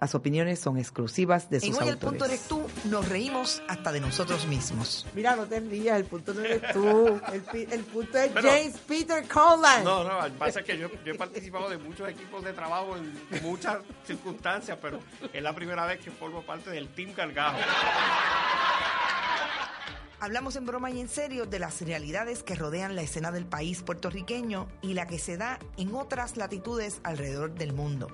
Las opiniones son exclusivas de sus En Hoy el autores. punto eres tú, nos reímos hasta de nosotros mismos. Mira, no te rías, el punto no eres tú. El, el punto es Pero- James Peter Conlan. No, no, lo que pasa es que yo, yo he participado de muchos equipos de trabajo en muchas circunstancias, pero es la primera vez que formo parte del Team Cargajo. Hablamos en broma y en serio de las realidades que rodean la escena del país puertorriqueño y la que se da en otras latitudes alrededor del mundo.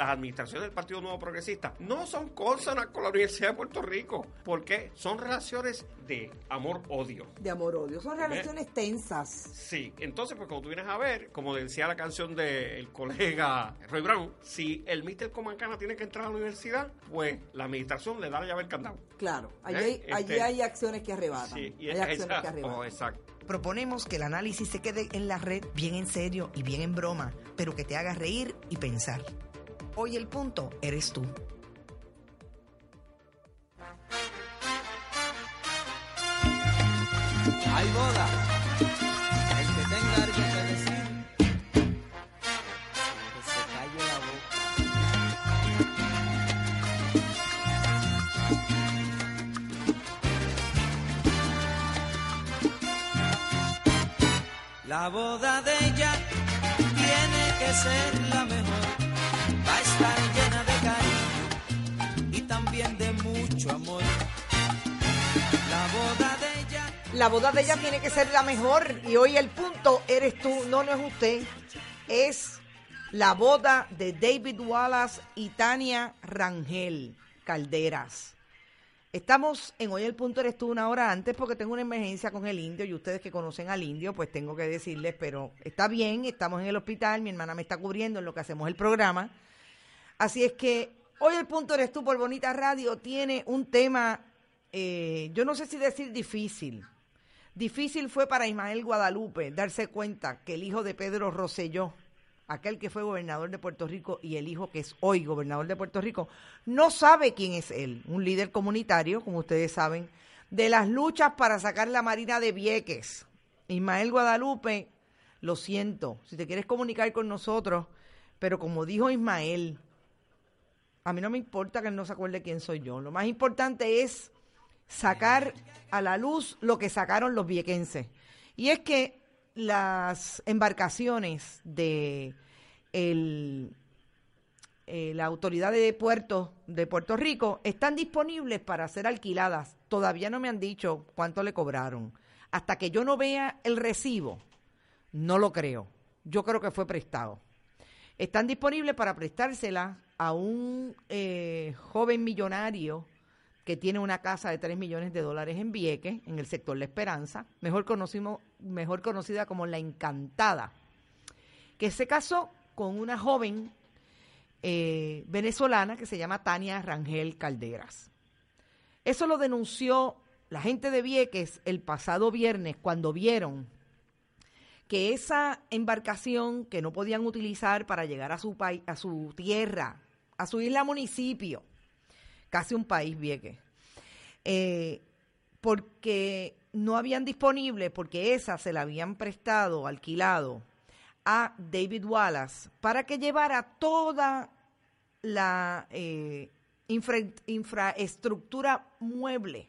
Las administraciones del Partido Nuevo Progresista no son consonas con la Universidad de Puerto Rico, porque son relaciones de amor-odio. De amor-odio. Son relaciones tensas. Sí, entonces, pues como tú vienes a ver, como decía la canción del colega Roy Brown, si el Mr. Comancana tiene que entrar a la universidad, pues la administración le da la llave al candado. Claro, allí, hay, allí Este- hay acciones que arrebatan. Sí, y hay acciones que arrebatan. oh, exacto. Proponemos que el análisis se quede en la red bien en serio y bien en broma, pero que te haga reír y pensar. Hoy el punto eres tú. Hay boda. El que tenga algo que decir, que se calle la boca. La boda de ella tiene que ser la La boda de ella tiene que ser la mejor y hoy el punto eres tú, no, no es usted. Es la boda de David Wallace y Tania Rangel Calderas. Estamos en Hoy el Punto Eres tú una hora antes porque tengo una emergencia con el indio y ustedes que conocen al indio pues tengo que decirles, pero está bien, estamos en el hospital, mi hermana me está cubriendo en lo que hacemos el programa. Así es que Hoy el Punto Eres tú por Bonita Radio tiene un tema, eh, yo no sé si decir difícil. Difícil fue para Ismael Guadalupe darse cuenta que el hijo de Pedro Rosselló, aquel que fue gobernador de Puerto Rico y el hijo que es hoy gobernador de Puerto Rico, no sabe quién es él, un líder comunitario, como ustedes saben, de las luchas para sacar la Marina de Vieques. Ismael Guadalupe, lo siento, si te quieres comunicar con nosotros, pero como dijo Ismael, a mí no me importa que él no se acuerde quién soy yo, lo más importante es sacar a la luz lo que sacaron los viequenses. Y es que las embarcaciones de el, eh, la autoridad de puertos de Puerto Rico están disponibles para ser alquiladas. Todavía no me han dicho cuánto le cobraron. Hasta que yo no vea el recibo, no lo creo. Yo creo que fue prestado. Están disponibles para prestársela a un eh, joven millonario que tiene una casa de 3 millones de dólares en Vieques, en el sector La Esperanza, mejor, mejor conocida como La Encantada, que se casó con una joven eh, venezolana que se llama Tania Rangel Calderas. Eso lo denunció la gente de Vieques el pasado viernes cuando vieron que esa embarcación que no podían utilizar para llegar a su país, a su tierra, a su isla municipio, casi un país Vieques, eh, porque no habían disponible, porque esa se la habían prestado, alquilado a David Wallace para que llevara toda la eh, infra- infraestructura mueble,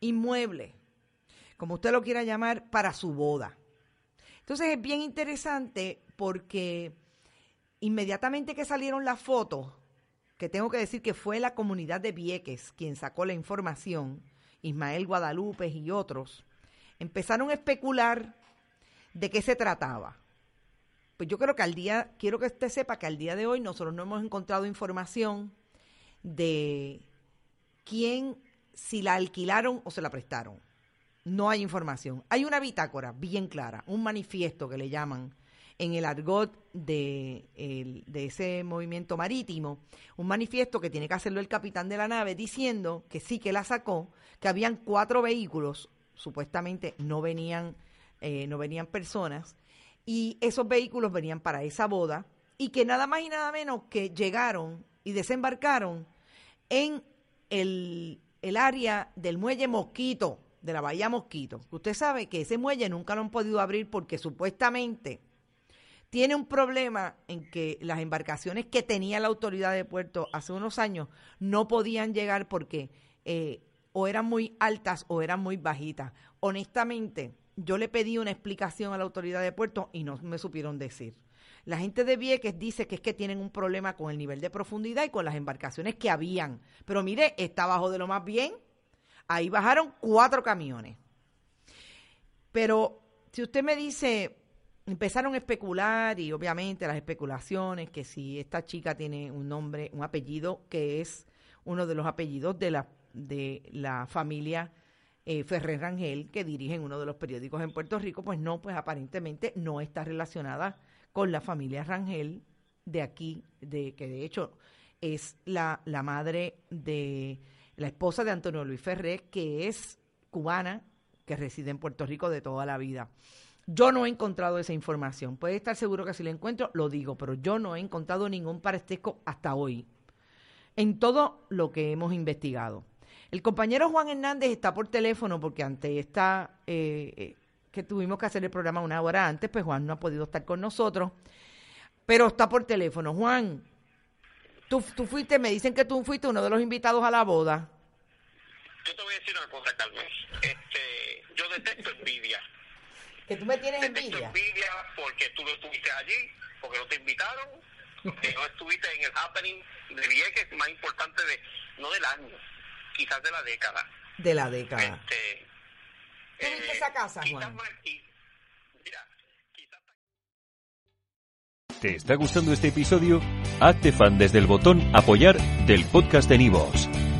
inmueble, como usted lo quiera llamar, para su boda. Entonces es bien interesante porque inmediatamente que salieron las fotos, que tengo que decir que fue la comunidad de Vieques quien sacó la información, Ismael Guadalupe y otros, empezaron a especular de qué se trataba. Pues yo creo que al día, quiero que usted sepa que al día de hoy nosotros no hemos encontrado información de quién, si la alquilaron o se la prestaron. No hay información. Hay una bitácora bien clara, un manifiesto que le llaman en el argot de, ese movimiento marítimo, un manifiesto que tiene que hacerlo el capitán de la nave diciendo que sí que la sacó, que habían cuatro vehículos, supuestamente no venían, eh, no venían personas, y esos vehículos venían para esa boda, y que nada más y nada menos que llegaron y desembarcaron en el, el área del muelle Mosquito, de la Bahía Mosquito. Usted sabe que ese muelle nunca lo han podido abrir porque supuestamente tiene un problema en que las embarcaciones que tenía la autoridad de puerto hace unos años no podían llegar porque eh, o eran muy altas o eran muy bajitas. Honestamente, yo le pedí una explicación a la autoridad de puerto y no me supieron decir. La gente de Vieques dice que es que tienen un problema con el nivel de profundidad y con las embarcaciones que habían. Pero mire, está abajo de lo más bien. Ahí bajaron cuatro camiones. Pero si usted me dice, empezaron a especular y obviamente las especulaciones que si esta chica tiene un nombre, un apellido que es uno de los apellidos de la de la familia eh, Ferrer Rangel que dirigen uno de los periódicos en Puerto Rico, pues no, pues aparentemente no está relacionada con la familia Rangel de aquí, de que de hecho es la, la madre de la esposa de Antonio Luis Ferrer, que es cubana, que reside en Puerto Rico de toda la vida. Yo no he encontrado esa información. Puede estar seguro que si la encuentro, lo digo, pero yo no he encontrado ningún parestesco hasta hoy en todo lo que hemos investigado. El compañero Juan Hernández está por teléfono porque ante esta eh, eh, que tuvimos que hacer el programa una hora antes, pues Juan no ha podido estar con nosotros, pero está por teléfono. Juan, tú, tú fuiste, me dicen que tú fuiste uno de los invitados a la boda. Yo te voy a decir una cosa, Carmen. Este, yo detesto envidia. Que tú me tienes envidia. envidia porque tú no estuviste allí, porque no te invitaron, porque no estuviste en el happening de Vieques más importante de, no del año, quizás de la década. De la década. Este, ¿Tú viste esa casa, quizás Juan? más- y- mira, quizás ¿Te está gustando este episodio? Hazte fan desde el botón Apoyar del podcast de Nivos.